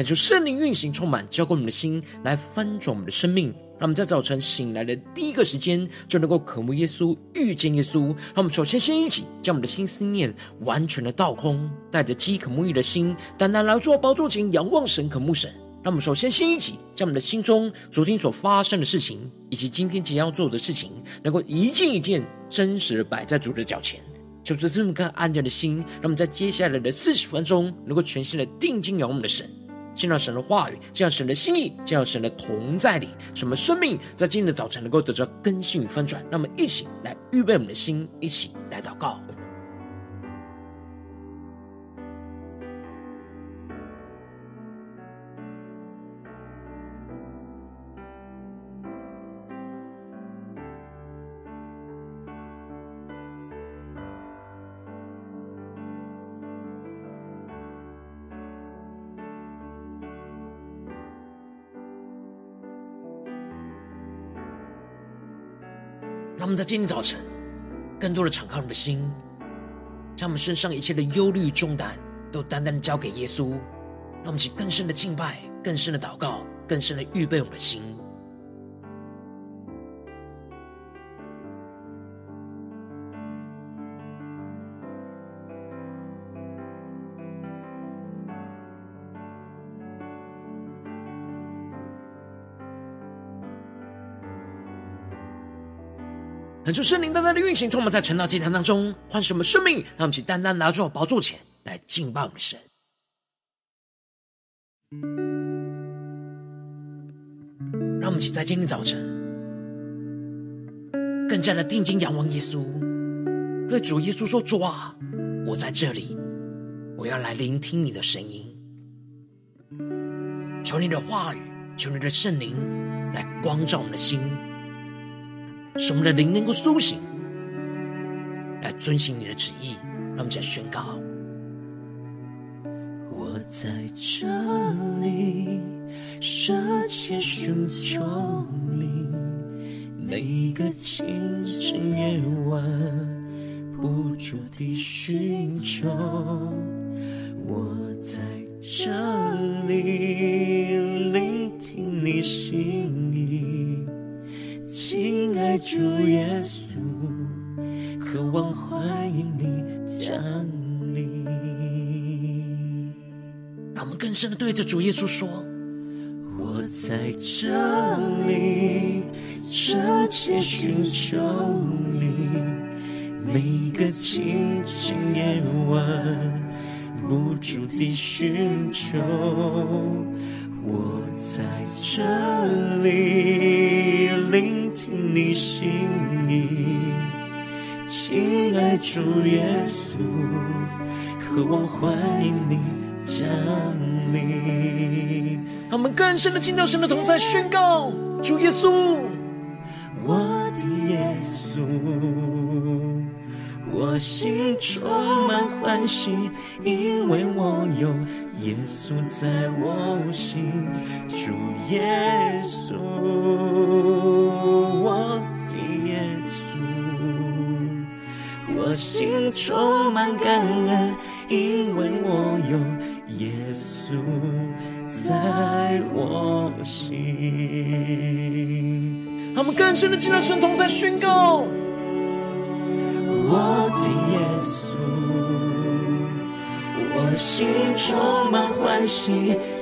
恳求圣灵运行充满，浇灌我们的心，来翻转我们的生命。让我们在早晨醒来的第一个时间，就能够渴慕耶稣、遇见耶稣。让我们首先先一起将我们的心思念完全的倒空，带着饥渴沐浴的心，单单来到宝座前仰望神、渴慕神。让我们首先先一起将我们的心中昨天所发生的事情，以及今天即将要做的事情，能够一件一件真实的摆在主的脚前，求主这么个安静的心，让我们在接下来的四十分钟，能够全心的定睛仰望我们的神。见到神的话语，见到神的心意，见到神的同在里，什么生命在今天的早晨能够得到更新与翻转？那么一起来预备我们的心，一起来祷告。让我们在今天早晨，更多的敞开我们的心，将我们身上一切的忧虑重担，都单单的交给耶稣。让我们起更深的敬拜，更深的祷告，更深的预备我们的心。恳求圣灵单单的运行，充满在晨祷祭坛当中，唤醒我们生命，让我们请单单拿出宝座前来敬拜我们神。让我们起在今天早晨，更加的定睛仰望耶稣，对主耶稣说：“主啊，我在这里，我要来聆听你的声音。求你的话语，求你的圣灵来光照我们的心。”使我们的灵能够苏醒，来遵行你的旨意。让我们再宣告：我在这里，舍切寻求你，每个清晨夜晚，不住地寻求。我在这里，聆听你心。主耶稣，渴望欢迎你降临。让我们更深的对着主耶稣说：我在这里，舍切寻求你，每个清晨夜晚，不住地寻求。我在这里，聆听你心意，亲爱主耶稣，渴望欢迎你降临。让我们更深的进到神的同在，宣告主耶稣，我的耶稣，我心充满欢喜，因为我有。耶稣在我心，主耶稣，我的耶稣，我心充满感恩，因为我有耶稣在我心。他们更深的进入神同在宣告，我的耶稣。心充满欢喜，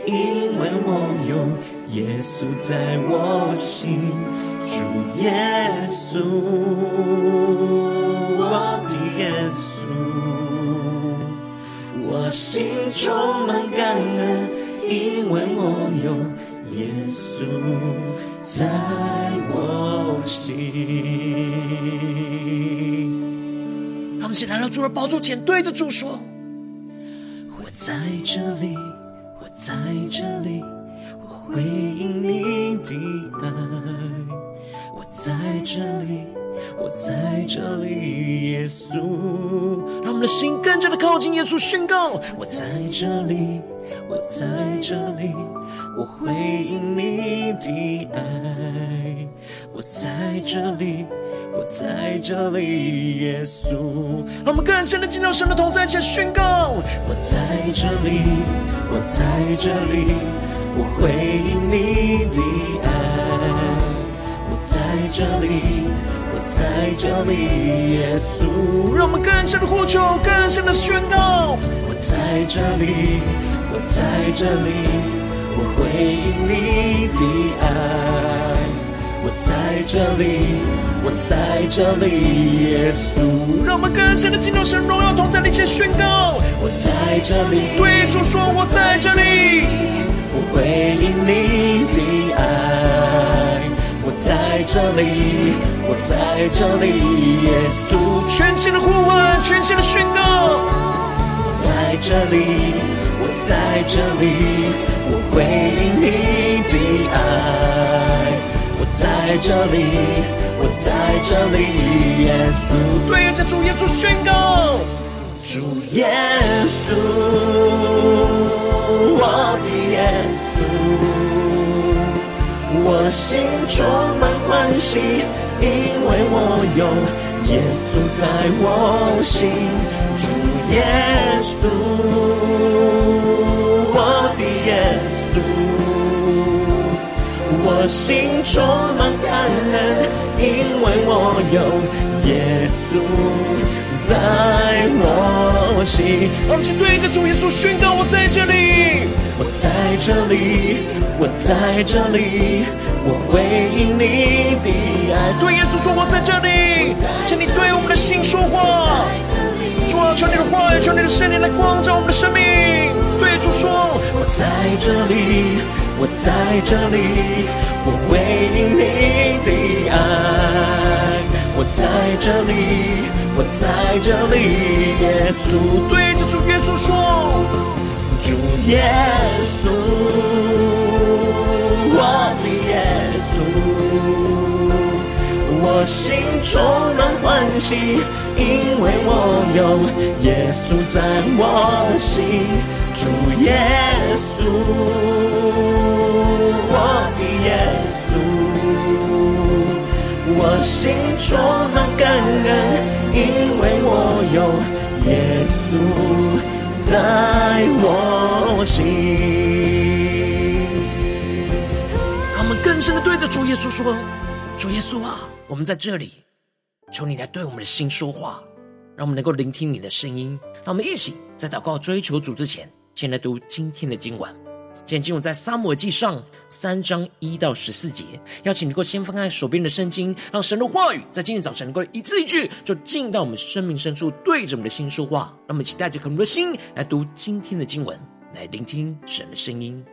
因为我有耶稣在我心。主耶稣，我的耶稣，我心充满感恩，因为我有耶稣在我心。让我们一起来到主的宝座前，对着主说。在这里，我在这里，我回应你的爱，我在这里，我在这里，耶稣。让我们的心更加的靠近耶稣，宣告：我在这里，我在这里，我回应你的爱，我在这里，我在这里，耶稣。让我们更深的进到神的同在，且宣告：我在这里，我在这里。我回应你的爱，我在这里，我在这里，耶稣。让我们更深的呼求，更深的宣告。我在这里，我在这里，我回应你的爱，我在这里，我在这里，耶稣。让我们更深的进入神荣耀同在的一切宣告。我在这里，对主说，我在这里。我回应你的爱，我在这里，我在这里，耶稣，全新的呼唤，全新的宣告。这里，我在这里，我回应你的爱，我在这里，我在这里，耶稣，对着主耶稣宣告，主耶稣。我的耶稣，我心充满欢喜，因为我有耶稣在我心。主耶稣，我的耶稣，我心充满感恩，因为我有耶稣。在我心，我们对着主耶稣宣告：我在这里，我在这里，我在这里，我回应你的爱。对耶稣说：我在这里，请你对我们的心说话。主啊，求你的话语，求你的圣灵来光照我们的生命。对主说：我在这里，我在这里，我回应你的爱。我在这里。我在这里，耶稣对着主耶稣说：“主耶稣，我心充满欢喜，因为我有耶稣在我心。主耶稣，我的耶稣，我心充满感恩。”因为我有耶稣在我心，让我们更深的对着主耶稣说：“主耶稣啊，我们在这里，求你来对我们的心说话，让我们能够聆听你的声音。让我们一起在祷告追求主之前，先来读今天的经文。”今天经文在撒母耳记上三章一到十四节，邀请你能够先翻开手边的圣经，让神的话语在今天早晨能够一字一句，就进到我们生命深处，对着我们的心说话。让我们一起带着渴慕的心来读今天的经文，来聆听神的声音。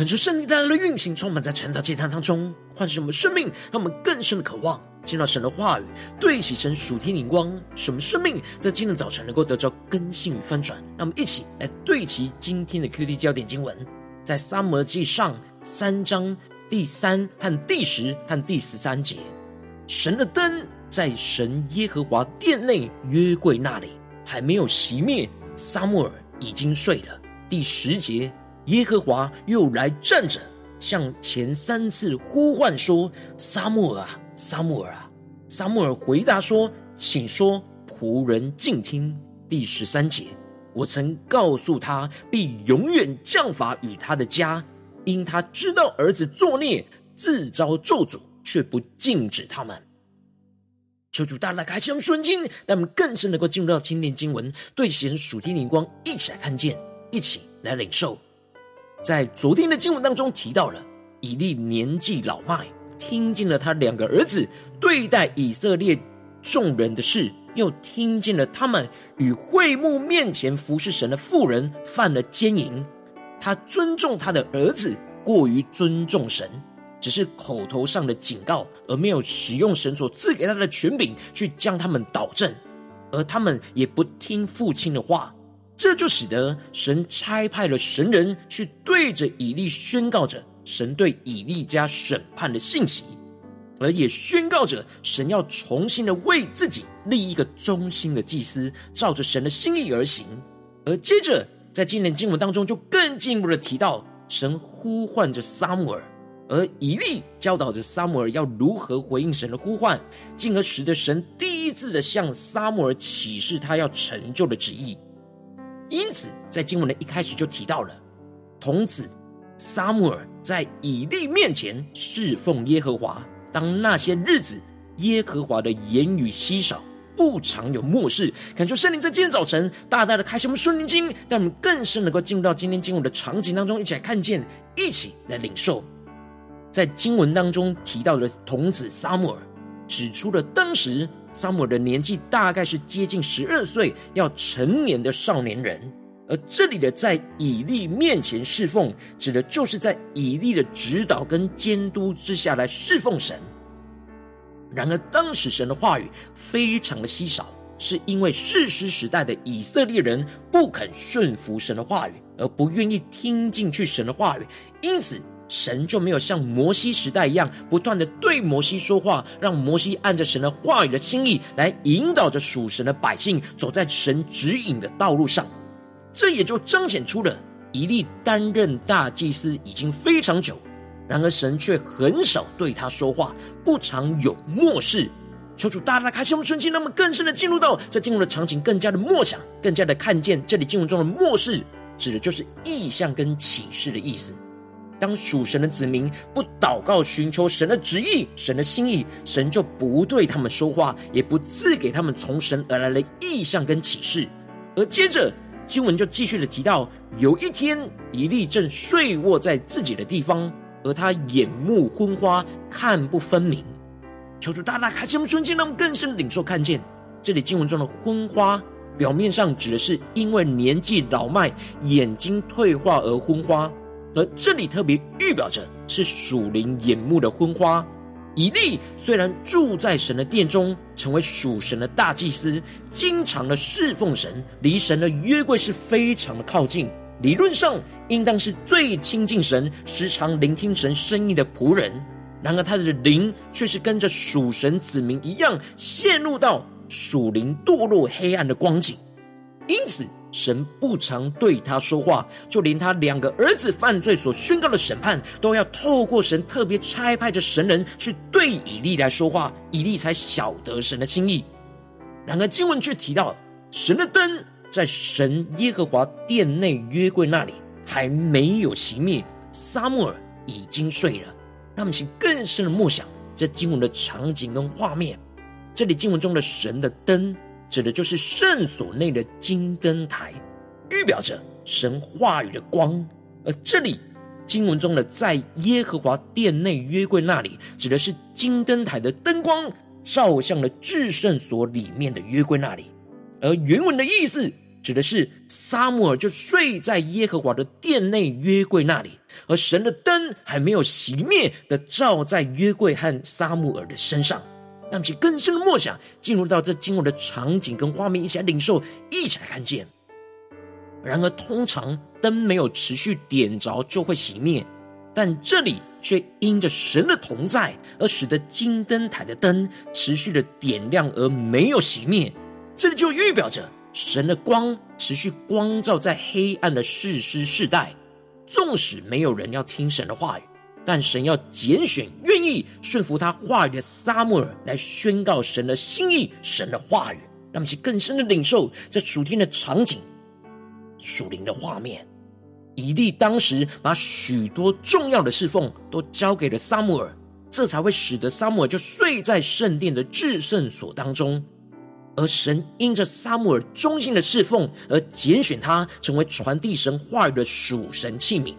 恳求圣灵带来的运行，充满在晨祷祭坛当中，唤醒我们生命，让我们更深的渴望见到神的话语，对齐神属天灵光，使我们生命在今天早晨能够得着更新与翻转。让我们一起来对齐今天的 QD 焦点经文，在撒母耳记上三章第三和第十和第十三节，神的灯在神耶和华殿内约柜那里还没有熄灭，撒母耳已经睡了。第十节。耶和华又来站着，向前三次呼唤说：“撒母耳啊，撒母耳啊！”撒母耳回答说：“请说，仆人静听。”第十三节，我曾告诉他，必永远降罚与他的家，因他知道儿子作孽，自招咒诅，却不禁止他们。求主大大开启我们顺经，让我们更深能够进入到今天经文，对神属天灵光，一起来看见，一起来领受。在昨天的经文当中提到了以利年纪老迈，听见了他两个儿子对待以色列众人的事，又听见了他们与会幕面前服侍神的妇人犯了奸淫。他尊重他的儿子过于尊重神，只是口头上的警告，而没有使用神所赐给他的权柄去将他们导正，而他们也不听父亲的话。这就使得神差派了神人去对着以利宣告着神对以利家审判的信息，而也宣告着神要重新的为自己立一个忠心的祭司，照着神的心意而行。而接着在今天经文当中，就更进一步的提到神呼唤着撒母耳，而以利教导着撒母耳要如何回应神的呼唤，进而使得神第一次的向撒母耳启示他要成就的旨意。因此，在经文的一开始就提到了童子撒母耳在以利面前侍奉耶和华。当那些日子，耶和华的言语稀少，不常有默示。感谢圣灵在今天早晨大大的开启我们顺灵经，让我们更深能够进入到今天经文的场景当中，一起来看见，一起来领受。在经文当中提到的童子撒母耳，指出了当时。撒母的年纪大概是接近十二岁，要成年的少年人。而这里的在以利面前侍奉，指的就是在以利的指导跟监督之下来侍奉神。然而，当时神的话语非常的稀少，是因为士师时代的以色列人不肯顺服神的话语，而不愿意听进去神的话语，因此。神就没有像摩西时代一样，不断的对摩西说话，让摩西按着神的话语的心意来引导着属神的百姓走在神指引的道路上。这也就彰显出了以利担任大祭司已经非常久，然而神却很少对他说话，不常有默示。求主大大开启我们顺心，那么更深的进入到这进入的场景，更加的默想，更加的看见这里进入中的默示，指的就是意象跟启示的意思。当属神的子民不祷告寻求神的旨意、神的心意，神就不对他们说话，也不赐给他们从神而来的意象跟启示。而接着经文就继续的提到，有一天以利正睡卧在自己的地方，而他眼目昏花，看不分明。求主大大开启我们顺境，让我们更深领受看见这里经文中的昏花，表面上指的是因为年纪老迈，眼睛退化而昏花。而这里特别预表着是属灵眼目的昏花。以利虽然住在神的殿中，成为属神的大祭司，经常的侍奉神，离神的约柜是非常的靠近。理论上应当是最亲近神、时常聆听神声音的仆人。然而他的灵却是跟着属神子民一样，陷入到属灵堕落黑暗的光景。因此。神不常对他说话，就连他两个儿子犯罪所宣告的审判，都要透过神特别差派着神人去对以利来说话，以利才晓得神的心意。然而经文却提到，神的灯在神耶和华殿内约柜那里还没有熄灭，撒母耳已经睡了。让我们请更深的默想这经文的场景跟画面。这里经文中的神的灯。指的就是圣所内的金灯台，预表着神话语的光。而这里经文中的在耶和华殿内约柜那里，指的是金灯台的灯光照向了至圣所里面的约柜那里。而原文的意思指的是撒母耳就睡在耶和华的殿内约柜那里，而神的灯还没有熄灭的照在约柜和撒母耳的身上。让其更深的默想，进入到这经文的场景跟画面，一起来领受，一起来看见。然而，通常灯没有持续点着就会熄灭，但这里却因着神的同在，而使得金灯台的灯持续的点亮而没有熄灭。这里就预表着神的光持续光照在黑暗的世世世代，纵使没有人要听神的话语。但神要拣选愿意顺服他话语的撒母耳来宣告神的心意、神的话语，让我们去更深的领受这属天的场景、属灵的画面。以利当时把许多重要的侍奉都交给了撒母耳，这才会使得撒母耳就睡在圣殿的至圣所当中。而神因着撒母耳忠心的侍奉而拣选他成为传递神话语的属神器皿，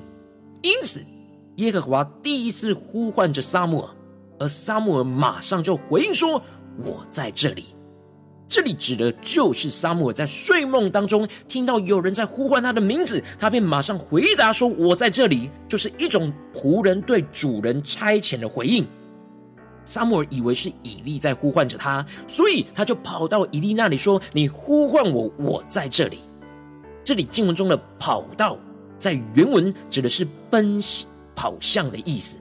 因此。耶和华第一次呼唤着撒母耳，而撒母耳马上就回应说：“我在这里。”这里指的就是撒母耳在睡梦当中听到有人在呼唤他的名字，他便马上回答说：“我在这里。”就是一种仆人对主人差遣的回应。撒母耳以为是以利在呼唤着他，所以他就跑到以利那里说：“你呼唤我，我在这里。”这里经文中的“跑到”在原文指的是奔袭。跑向的意思，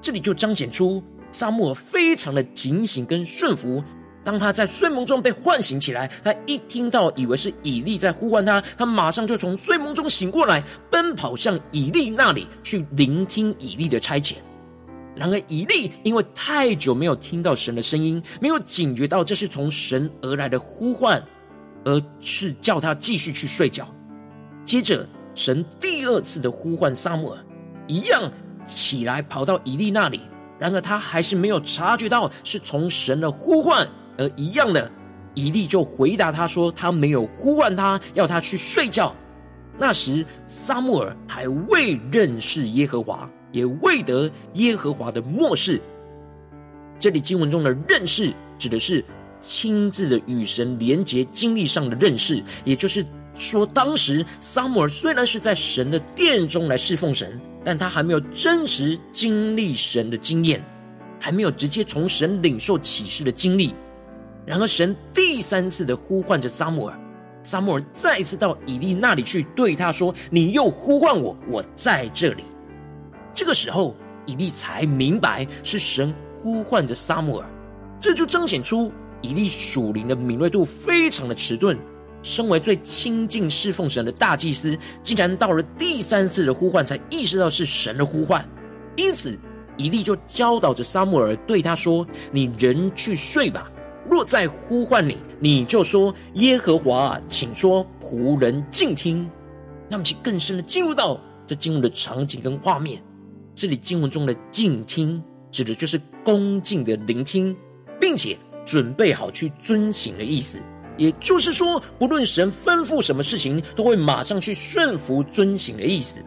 这里就彰显出撒母耳非常的警醒跟顺服。当他在睡梦中被唤醒起来，他一听到以为是以利在呼唤他，他马上就从睡梦中醒过来，奔跑向以利那里去聆听以利的差遣。然而以利因为太久没有听到神的声音，没有警觉到这是从神而来的呼唤，而是叫他继续去睡觉。接着神第二次的呼唤撒母耳。一样起来跑到以利那里，然而他还是没有察觉到是从神的呼唤，而一样的，以利就回答他说他没有呼唤他，要他去睡觉。那时撒母耳还未认识耶和华，也未得耶和华的默示。这里经文中的认识，指的是亲自的与神连结经历上的认识，也就是说，当时撒母耳虽然是在神的殿中来侍奉神。但他还没有真实经历神的经验，还没有直接从神领受启示的经历。然而，神第三次的呼唤着撒母耳，撒母耳再一次到以利那里去，对他说：“你又呼唤我，我在这里。”这个时候，以利才明白是神呼唤着撒母耳，这就彰显出以利属灵的敏锐度非常的迟钝。身为最亲近侍奉神的大祭司，竟然到了第三次的呼唤才意识到是神的呼唤，因此以利就教导着撒母耳对他说：“你人去睡吧，若再呼唤你，你就说耶和华，请说，仆人静听。”那么，请更深的进入到这经文的场景跟画面。这里经文中的静听，指的就是恭敬的聆听，并且准备好去遵行的意思。也就是说，不论神吩咐什么事情，都会马上去顺服遵行的意思。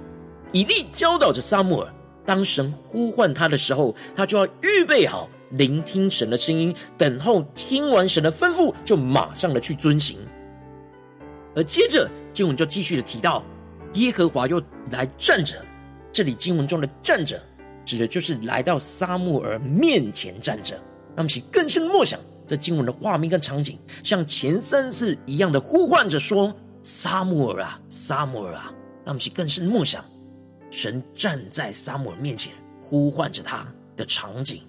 以利教导着撒母耳，当神呼唤他的时候，他就要预备好聆听神的声音，等候听完神的吩咐，就马上的去遵行。而接着经文就继续的提到，耶和华又来站着。这里经文中的站着，指的就是来到撒母耳面前站着。让我们起更深的默想。这经文的画面跟场景，像前三次一样的呼唤着说：“撒母耳啊，撒母耳啊！”让我们去更深默想，神站在撒母耳面前呼唤着他的场景。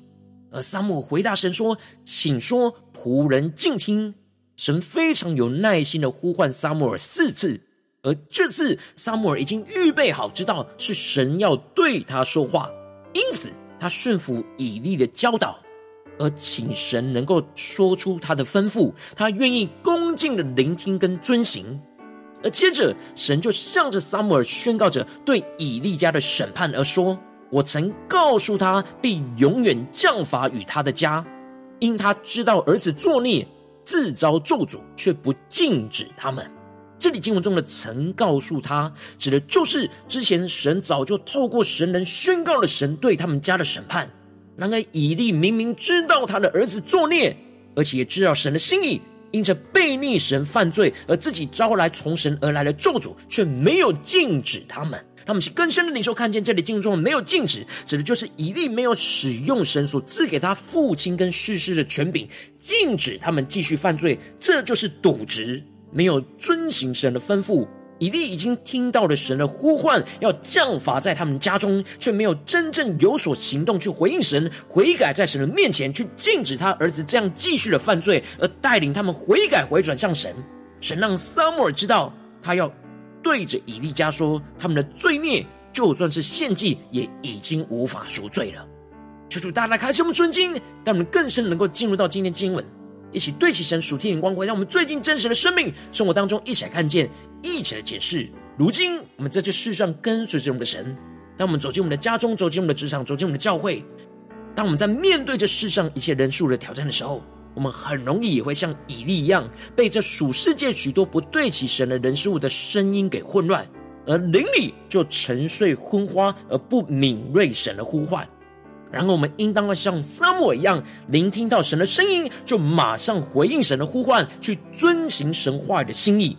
而撒母回答神说：“请说，仆人静听。”神非常有耐心的呼唤撒母耳四次，而这次撒母耳已经预备好，知道是神要对他说话，因此他顺服以利的教导。而请神能够说出他的吩咐，他愿意恭敬的聆听跟遵行。而接着，神就向着撒母耳宣告着对以利家的审判，而说：“我曾告诉他，必永远降罚与他的家，因他知道儿子作孽，自遭咒诅，却不禁止他们。”这里经文中的“曾告诉他”，指的就是之前神早就透过神人宣告了神对他们家的审判。然而，以利明明知道他的儿子作孽，而且也知道神的心意，因着悖逆神犯罪而自己招来从神而来的咒诅，却没有禁止他们，他们是更深的领受看见这里经文中没有禁止，指的就是以利没有使用神所赐给他父亲跟士师的权柄，禁止他们继续犯罪，这就是渎职，没有遵行神的吩咐。以利已经听到了神的呼唤，要降罚在他们家中，却没有真正有所行动去回应神，悔改在神的面前，去禁止他儿子这样继续的犯罪，而带领他们悔改回转向神。神让撒母耳知道，他要对着以利家说，他们的罪孽就算是献祭，也已经无法赎罪了。求主大大开启我们顺经，让我们更深能够进入到今天经文。一起对齐神属天的光，辉让我们最近真实的生命生活当中一起来看见，一起来解释。如今我们在这世上跟随着我们的神，当我们走进我们的家中，走进我们的职场，走进我们的教会，当我们在面对这世上一切人数的挑战的时候，我们很容易也会像以利一样，被这属世界许多不对齐神的人事物的声音给混乱，而灵里就沉睡昏花，而不敏锐神的呼唤。然后我们应当要像撒母一样，聆听到神的声音，就马上回应神的呼唤，去遵行神话语的心意。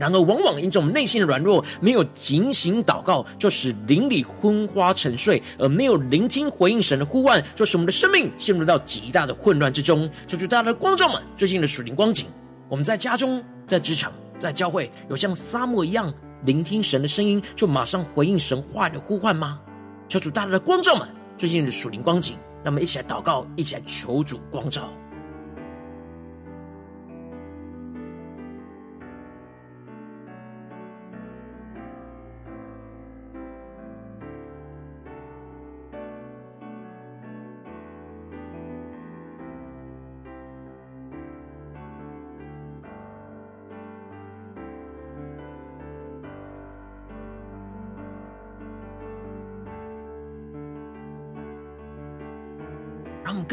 然而，往往因着我们内心的软弱，没有警醒祷告，就使灵里昏花沉睡，而没有聆听回应神的呼唤，就使我们的生命陷入到极大的混乱之中。求主大家的光照们，最近的属灵光景，我们在家中、在职场、在教会，有像沙漠一样聆听神的声音，就马上回应神话的呼唤吗？求主大家的光照们。最近的属灵光景，让我们一起来祷告，一起来求主光照。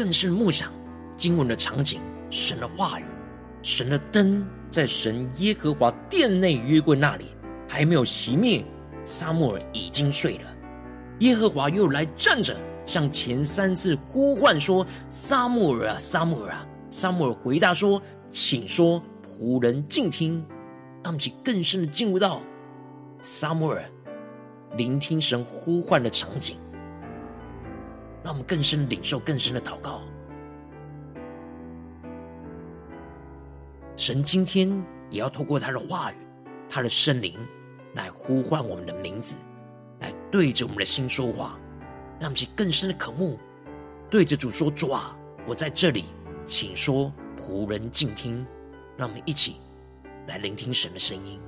更是默想经文的场景，神的话语，神的灯在神耶和华殿内约柜那里还没有熄灭，撒母耳已经睡了。耶和华又来站着，向前三次呼唤说：“撒母耳啊，撒母耳啊！”撒母耳回答说：“请说，仆人静听。”让我们更深的进入到撒母耳聆听神呼唤的场景。让我们更深领受更深的祷告。神今天也要透过他的话语、他的圣灵来呼唤我们的名字，来对着我们的心说话，让我们更深的渴慕，对着主说：“主啊，我在这里，请说，仆人静听。”让我们一起来聆听神的声音。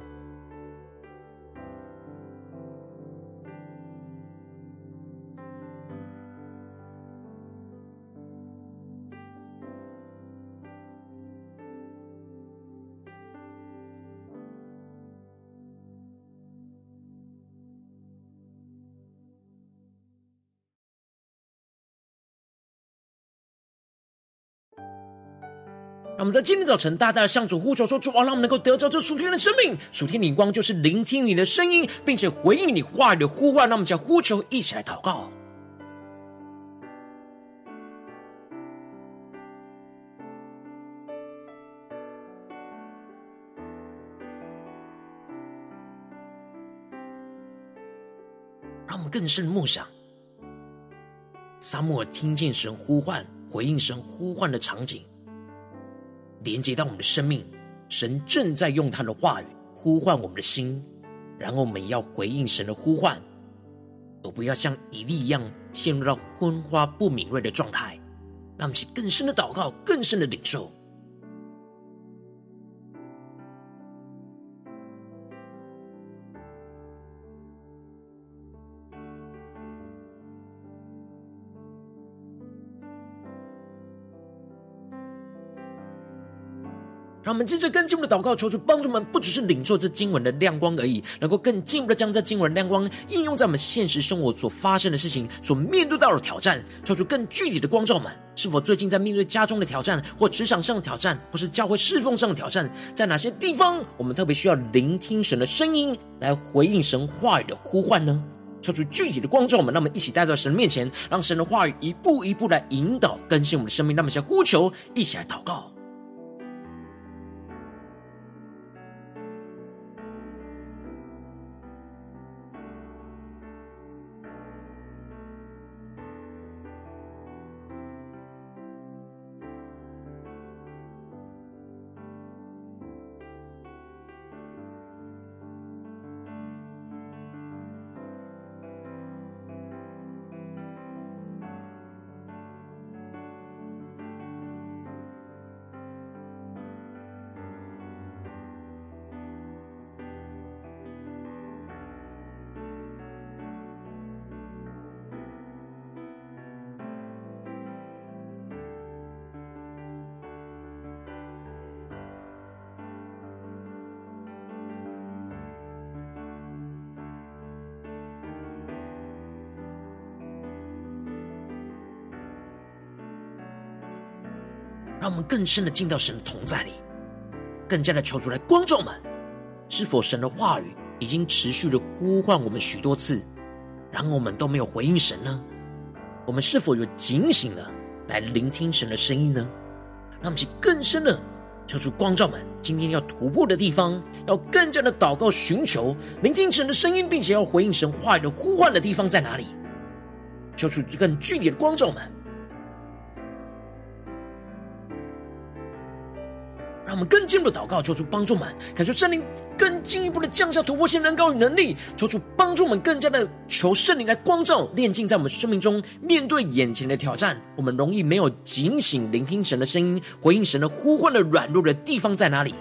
让我们在今天早晨大大的向主呼求说：“主啊，让我们能够得着这属天的生命，属天灵光，就是聆听你的声音，并且回应你话语的呼唤。”让我们将呼求一起来祷告。让我们更深默想，撒母耳听见神呼唤，回应神呼唤的场景。连接到我们的生命，神正在用他的话语呼唤我们的心，然后我们要回应神的呼唤，而不要像以利一样陷入到昏花不敏锐的状态，让我们去更深的祷告，更深的领受。让我们接着更进一步的祷告，求主帮助我们，不只是领受这经文的亮光而已，能够更进一步的将这经文的亮光应用在我们现实生活所发生的事情、所面对到的挑战，求出更具体的光照们。是否最近在面对家中的挑战，或职场上的挑战，或是教会侍奉上的挑战，在哪些地方我们特别需要聆听神的声音，来回应神话语的呼唤呢？求主具体的光照们，让我们一起带到神的面前，让神的话语一步一步来引导更新我们的生命。那么，先呼求，一起来祷告。让我们更深的进到神的同在里，更加的求主来光照我们。是否神的话语已经持续的呼唤我们许多次，然后我们都没有回应神呢？我们是否有警醒了来聆听神的声音呢？让我们去更深的求主光照们，今天要突破的地方，要更加的祷告寻求聆听神的声音，并且要回应神话语的呼唤的地方在哪里？求主更具体的光照们。们更进一步的祷告，求主帮助们，感受圣灵更进一步的降下突破性能高与能力，求主帮助我们更加的求圣灵来光照炼净，在我们生命中面对眼前的挑战，我们容易没有警醒聆听神的声音，回应神的呼唤的软弱的地方在哪里？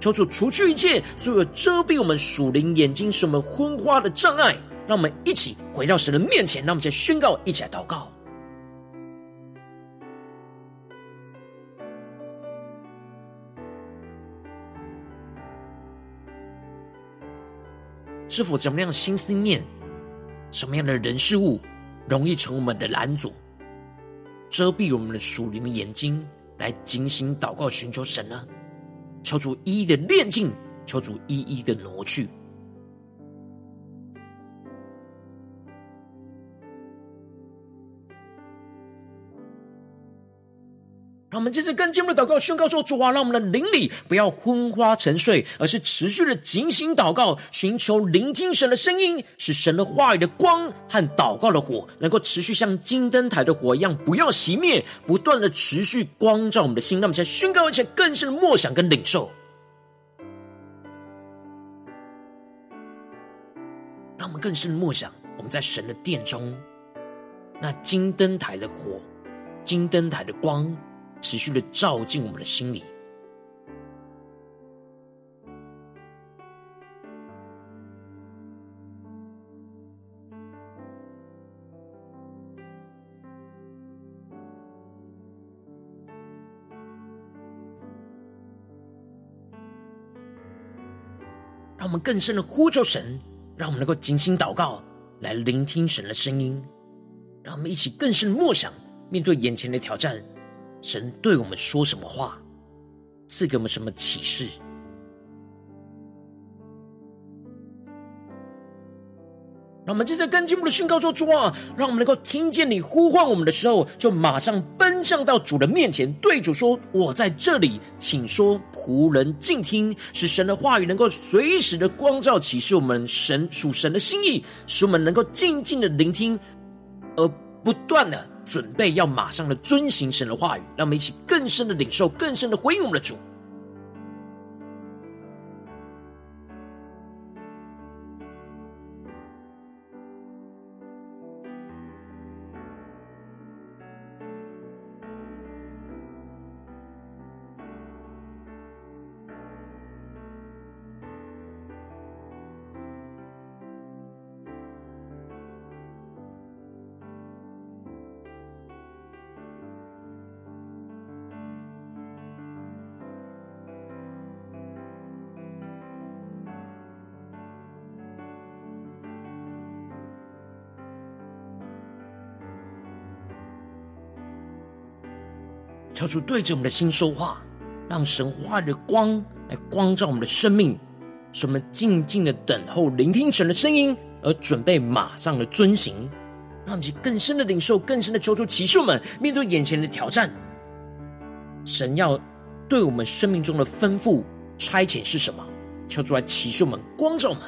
求主除去一切所有遮蔽我们属灵眼睛、使我们昏花的障碍，让我们一起回到神的面前，让我们再宣告，一起来祷告。是否怎么样心思念，什么样的人事物，容易成我们的拦阻，遮蔽我们的属灵的眼睛，来警醒祷告寻求神呢？求主一一的炼净，求主一一的挪去。让我们接着更进一步的祷告，宣告说：主啊，让我们的灵里不要昏花沉睡，而是持续的警醒祷告，寻求聆听神的声音，使神的话语的光和祷告的火，能够持续像金灯台的火一样，不要熄灭，不断的持续光照我们的心。让我们先宣告一些更深的默想跟领受，让我们更深的默想，我们在神的殿中，那金灯台的火，金灯台的光。持续的照进我们的心里，让我们更深的呼求神，让我们能够精心祷告，来聆听神的声音，让我们一起更深的默想，面对眼前的挑战。神对我们说什么话，赐给我们什么启示？让我们接着更进一步的宣告说：主啊，让我们能够听见你呼唤我们的时候，就马上奔向到主的面前，对主说：“我在这里，请说，仆人静听。”使神的话语能够随时的光照启示我们神属神的心意，使我们能够静静的聆听，而不断的。准备要马上的遵行神的话语，让我们一起更深的领受，更深的回应我们的主。主对着我们的心说话，让神话语的光来光照我们的生命，使我们静静的等候、聆听神的声音，而准备马上的遵行，让我们更深的领受、更深的求主启示我们面对眼前的挑战。神要对我们生命中的吩咐、差遣是什么？求主来启示我们、光照我们。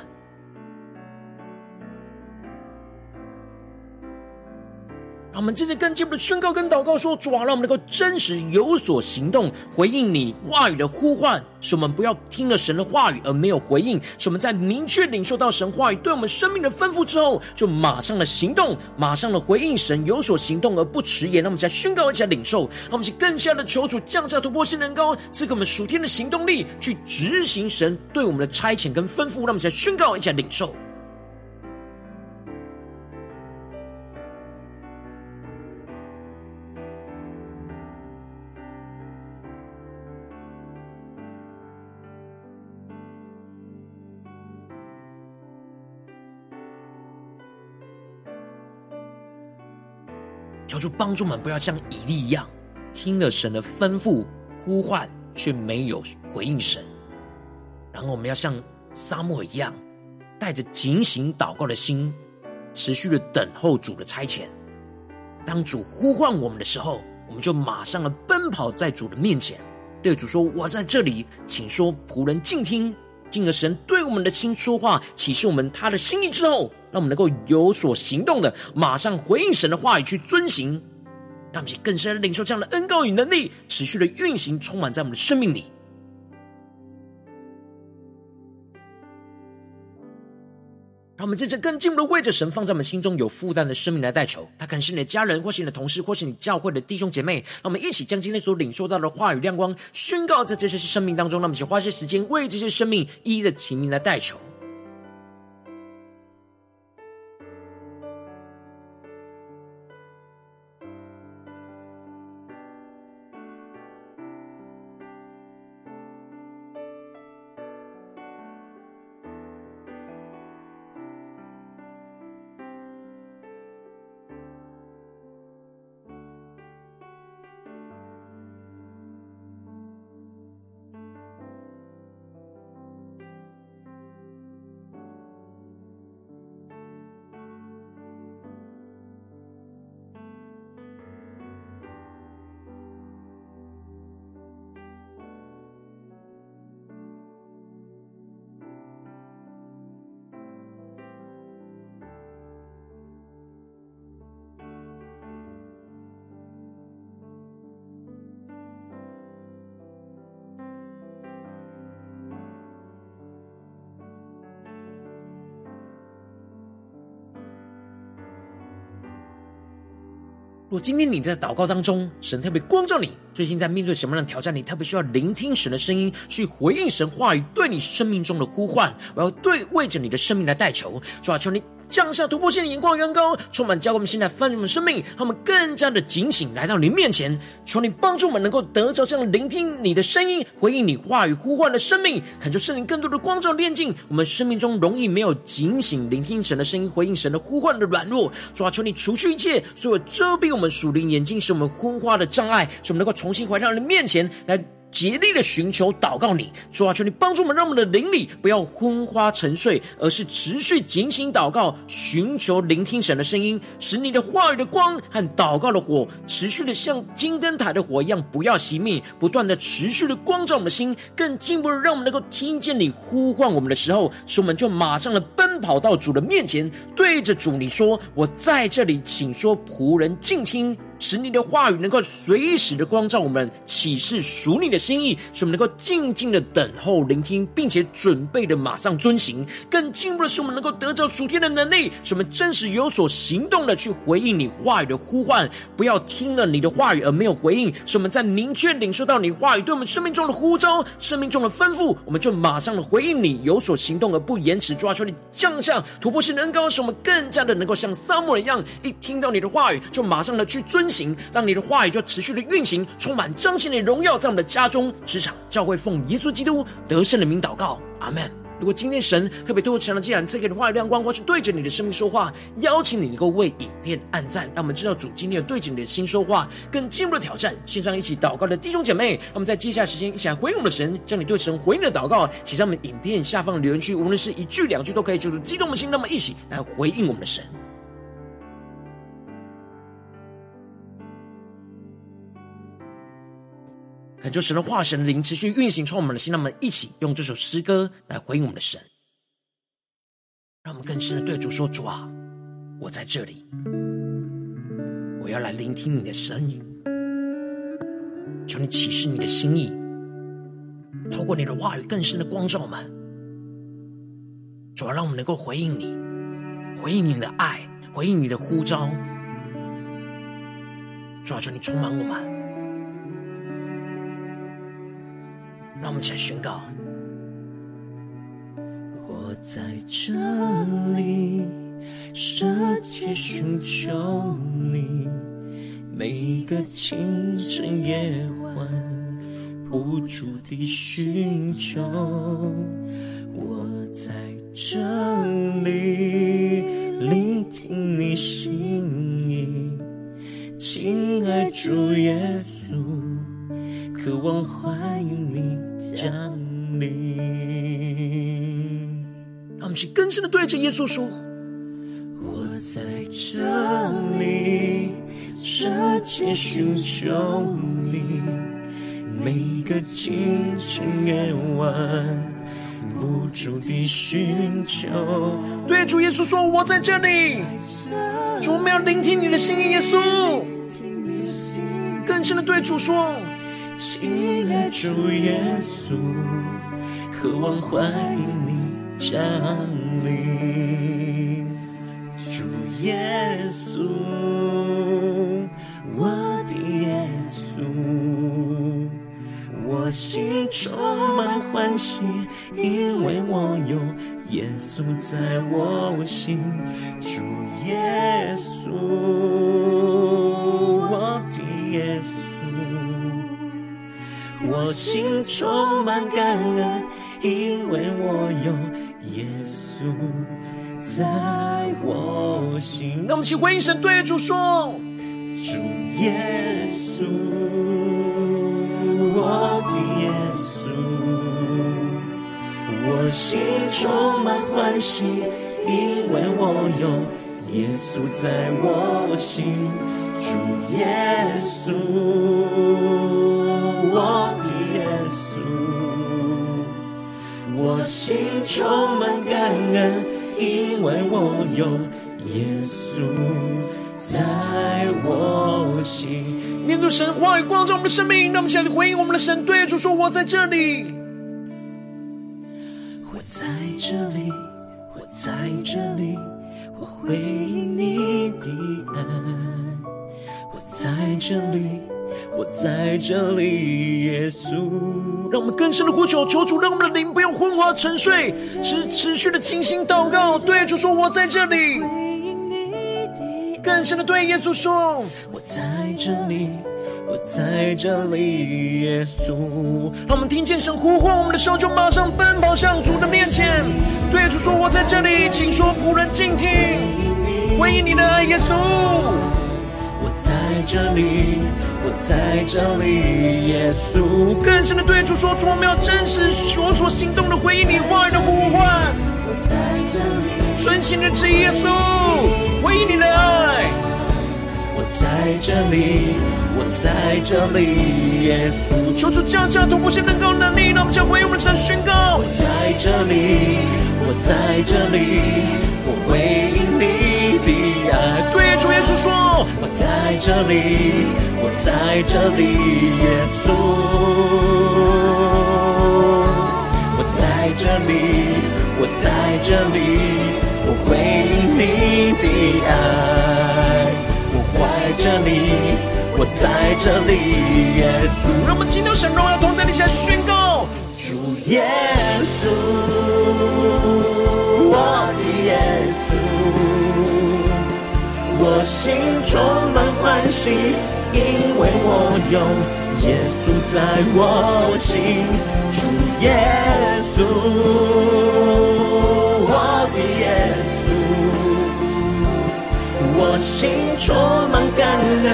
让我们接着更进步的宣告跟祷告说：主啊，让我们能够真实有所行动，回应你话语的呼唤，使我们不要听了神的话语而没有回应，使我们在明确领受到神话语对我们生命的吩咐之后，就马上的行动，马上的回应神有所行动而不迟延。让我们再宣告一下领受，让我们更加的求主降下突破性能高，赐给我们属天的行动力，去执行神对我们的差遣跟吩咐。让我们再宣告一下领受。求主帮助我们，不要像以利一样，听了神的吩咐呼唤，却没有回应神。然后我们要像撒母耳一样，带着警醒祷告的心，持续的等候主的差遣。当主呼唤我们的时候，我们就马上的奔跑在主的面前，对主说：“我在这里，请说，仆人静听。”进而神对我们的心说话，启示我们他的心意之后，让我们能够有所行动的，马上回应神的话语去遵行，让我们更深的领受这样的恩膏与能力，持续的运行，充满在我们的生命里。让我们接着更进一步的为着神放在我们心中有负担的生命来代求，他可能是你的家人，或是你的同事，或是你教会的弟兄姐妹。让我们一起将今天所领受到的话语亮光宣告在这些生命当中。让我们一起花些时间为这些生命一一的提名来代求。若今天你在祷告当中，神特别光照你，最近在面对什么样的挑战？你特别需要聆听神的声音，去回应神话语对你生命中的呼唤。我要对为着你的生命来代求，主啊，求你。降下突破性的眼光，远高，充满教我们现在丰盛的生命，让我们更加的警醒，来到你面前，求你帮助我们能够得着这样聆听你的声音，回应你话语呼唤的生命，恳求圣灵更多的光照炼净我们生命中容易没有警醒聆听神的声音，回应神的呼唤的软弱。主啊，求你除去一切所有遮蔽我们属灵眼睛，使我们昏花的障碍，使我们能够重新回到你面前来。竭力的寻求祷告你，主啊，求你帮助我们，让我们的灵里不要昏花沉睡，而是持续警醒祷告，寻求聆听神的声音，使你的话语的光和祷告的火持续的像金灯台的火一样，不要熄灭，不断的持续的光照我们的心，更进一步的让我们能够听见你呼唤我们的时候，使我们就马上的奔跑到主的面前，对着主你说：“我在这里，请说，仆人静听。”使你的话语能够随时的光照我们，启示属你的心意，使我们能够静静的等候、聆听，并且准备的马上遵行。更进一步的是，我们能够得着属天的能力，使我们真实有所行动的去回应你话语的呼唤。不要听了你的话语而没有回应，使我们在明确领受到你话语对我们生命中的呼召、生命中的吩咐，我们就马上的回应你，有所行动而不延迟。抓住你降下突破性能高，使我们更加的能够像撒母耳一样，一听到你的话语就马上的去遵。遵行，让你的话语就持续的运行，充满彰显的荣耀，在我们的家中、职场、教会，奉耶稣基督得胜的名祷告，阿门。如果今天神特别对我成了，既然赐给的话语亮光，或是对着你的生命说话，邀请你能够为影片按赞，让我们知道主今天有对着你的心说话，更进一步的挑战。线上一起祷告的弟兄姐妹，让我们在接下来时间一起来回应我们的神，将你对神回应的祷告写在我们影片下方的留言区，无论是一句两句都可以，就是激动的心，那么一起来回应我们的神。恳求神的化，神灵持续运行，充满我们的心。让我们一起用这首诗歌来回应我们的神，让我们更深的对主说：“主啊，我在这里，我要来聆听你的声音。求你启示你的心意，透过你的话语更深的光照我们。主啊，让我们能够回应你，回应你的爱，回应你的呼召。主啊，求你充满我们。”让我们一起来宣告：我在这里，舍己寻求你，每个清晨夜晚，不住地寻求。我在这里，更深的对着耶稣说：“我在这里，舍己寻求你，每个清晨夜晚。”不住地寻求，对主耶稣说：“我在这里。”主，我们要聆听你的心意，耶稣。更深的对主说：“亲爱主耶稣，渴望欢迎你降临。主耶稣，我的耶稣。”我心充满欢喜，因为我有耶稣在我心。主耶稣，我的耶稣，我心充满感恩，因为我有耶稣。在我心。那我们一起回应神，对主说：主耶稣。我的耶稣，我心充满欢喜，因为我有耶稣。在我心。主耶稣，我我心充满感恩，因为我有耶稣在我心。面对神话语光照我们的生命，让我们向你回应我们的神，对主说：“我在这里，我在这里，我在这里，我回应你的爱。我在这里，我在这里，耶稣。”让我们更深的呼求，求主让我们的灵不用昏滑沉睡，持持续的精心祷告，对主说：“我在这里。”更深的对耶稣说：“我在这里，我在这里，耶稣。”让我们听见神呼唤我们的时候，就马上奔跑向主的面前，对主说：“我在这里，请说，仆人静听，回应你的爱，耶稣。”我在这里，我在这里，耶稣。更深的对主说：“主，我们要真实说所行动的回应你话语的呼唤。”我在这里，遵行的旨意，耶稣。回应你的爱，我在这里，我在这里，耶稣。求主降下突破性能够能力，让我们将回应我们的神宣告。我在这里，我在这里，我回我在这里，我在这里，耶稣。我在这里，我在这里。我回应你的爱，我怀着你，我在这里，耶稣。让我们今天神荣耀同在，你下宣告，主耶稣，我心充满欢喜，因为我有耶稣在我心，主耶稣。我的耶稣，我心充满感恩，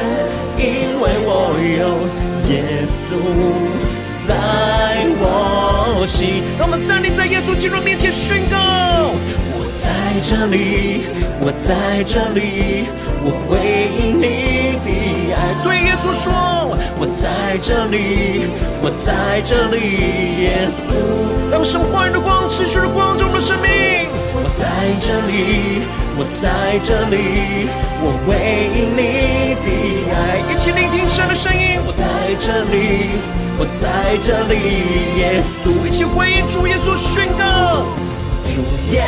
因为我有耶稣在我心。让我们站立在耶稣基督面前宣告：这里，我在这里，我回应你的爱。对耶稣说：我在这里，我在这里，耶稣。让神话语的光持续的光照我们的生命。我在这里，我在这里，我回应你的爱。一起聆听神的声音。我在这里，我在这里，耶稣。一起回应主耶稣宣告。主耶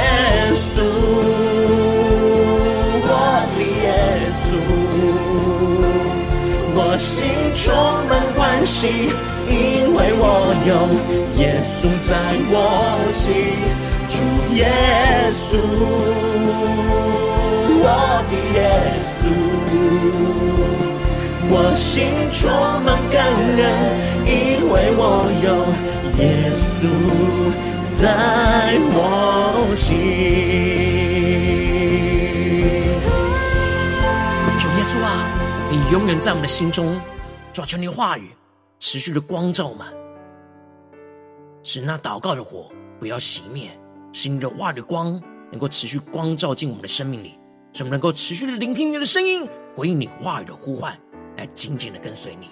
稣，我的耶稣，我心充满欢喜，因为我有耶稣在我心。主耶稣，我的耶稣，我心充满感恩，因为我有耶稣在我心。主耶稣啊，你永远在我们的心中，主啊，求你话语持续的光照满，使那祷告的火不要熄灭，使你的话语的光能够持续光照进我们的生命里，使我们能够持续的聆听你的声音，回应你话语的呼唤，来紧紧的跟随你。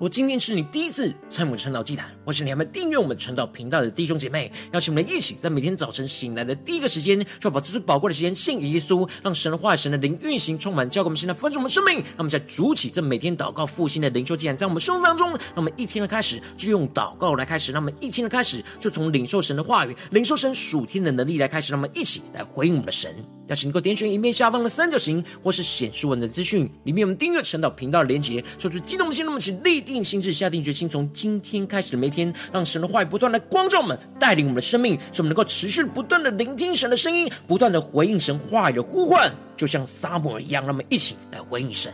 我今天是你第一次参与我们晨祷祭坛，或是你还没订阅我们晨祷频道的弟兄姐妹，邀请我们一起在每天早晨醒来的第一个时间，就把这最宝贵的时间献给耶稣，让神的话语、神的灵运行充满，教给我们现在丰盛我们生命。让我们在主起这每天祷告复兴的灵修祭坛，在我们生活当中，让我们一天的开始就用祷告来开始，让我们一天的开始就从领受神的话语、领受神属天的能力来开始，让我们一起来回应我们的神。邀请你能够点选影片下方的三角形，或是显示文的资讯里面，我们订阅陈导频道的连接，说出激动的心，那么请立定心志，下定决心，从今天开始的每天，让神的话语不断的光照我们，带领我们的生命，使我们能够持续不断的聆听神的声音，不断的回应神话语的呼唤，就像撒母耳一样，那么一起来回应神。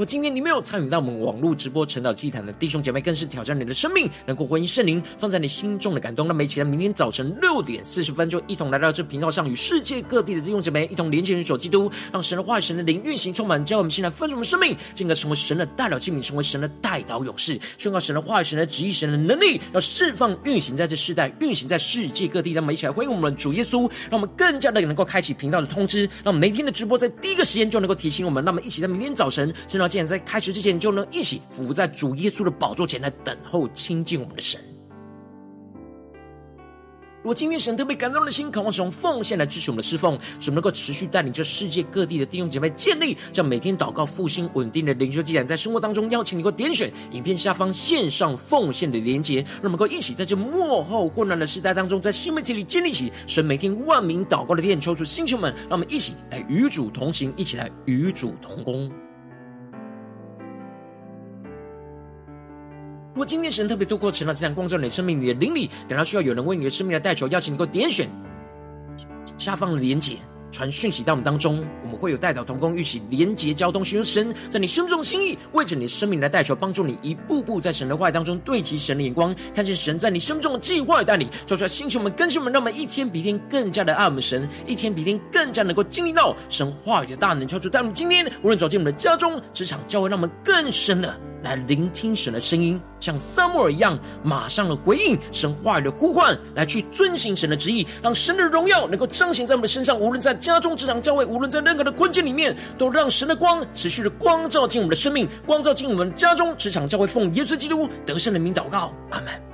如果今天你没有参与到我们网络直播晨祷祭坛的弟兄姐妹，更是挑战你的生命，能够回应圣灵放在你心中的感动。那么，一起来，明天早晨六点四十分，就一同来到这频道上，与世界各地的弟兄姐妹一同连接、联手基督，让神的话语、神的灵运行充满，教我们现在分盛我们生命，进而成为神的代祷器皿，成为神的代祷勇士，宣告神的话语、神的旨意、神的能力，要释放、运行在这世代，运行在世界各地。让我们一起来回应我们的主耶稣，让我们更加的能够开启频道的通知，让我们每天的直播在第一个时间就能够提醒我们。那么，一起在明天早晨，正到。既然在开始之前，就能一起伏在主耶稣的宝座前来等候亲近我们的神。如果今天神特别感动的心，渴望使用奉献来支持我们的侍奉，使我们能够持续带领着世界各地的弟兄姐妹建立这样每天祷告复兴稳定的灵修祭坛，在生活当中邀请你够点选影片下方线上奉献的连结，让我们能够一起在这幕后混乱的时代当中，在新媒体里建立起神每天万名祷告的殿，抽出星球们，让我们一起来与主同行，一起来与主同工。如果今天神特别透过晨祷祭坛光照你的生命，你的灵里感到需要有人为你的生命来代求，邀请你能够点选下方的连结，传讯息到我们当中，我们会有代祷同工，一起连结交通，寻求神在你生命中的心意，为着你的生命来代求，帮助你一步步在神的话语当中对齐神的眼光，看见神在你生命中的计划与带领，做出来星球们更新我们，让我们一天比一天更加的爱我们神，一天比一天更加能够经历到神话语的大能，超出带我们今天无论走进我们的家中、职场、教会，让我们更深的。来聆听神的声音，像撒母耳一样，马上的回应神话语的呼唤，来去遵行神的旨意，让神的荣耀能够彰显在我们的身上。无论在家中、职场、教会，无论在任何的困境里面，都让神的光持续的光照进我们的生命，光照进我们家中、职场、教会。奉耶稣基督得胜的名祷告，阿门。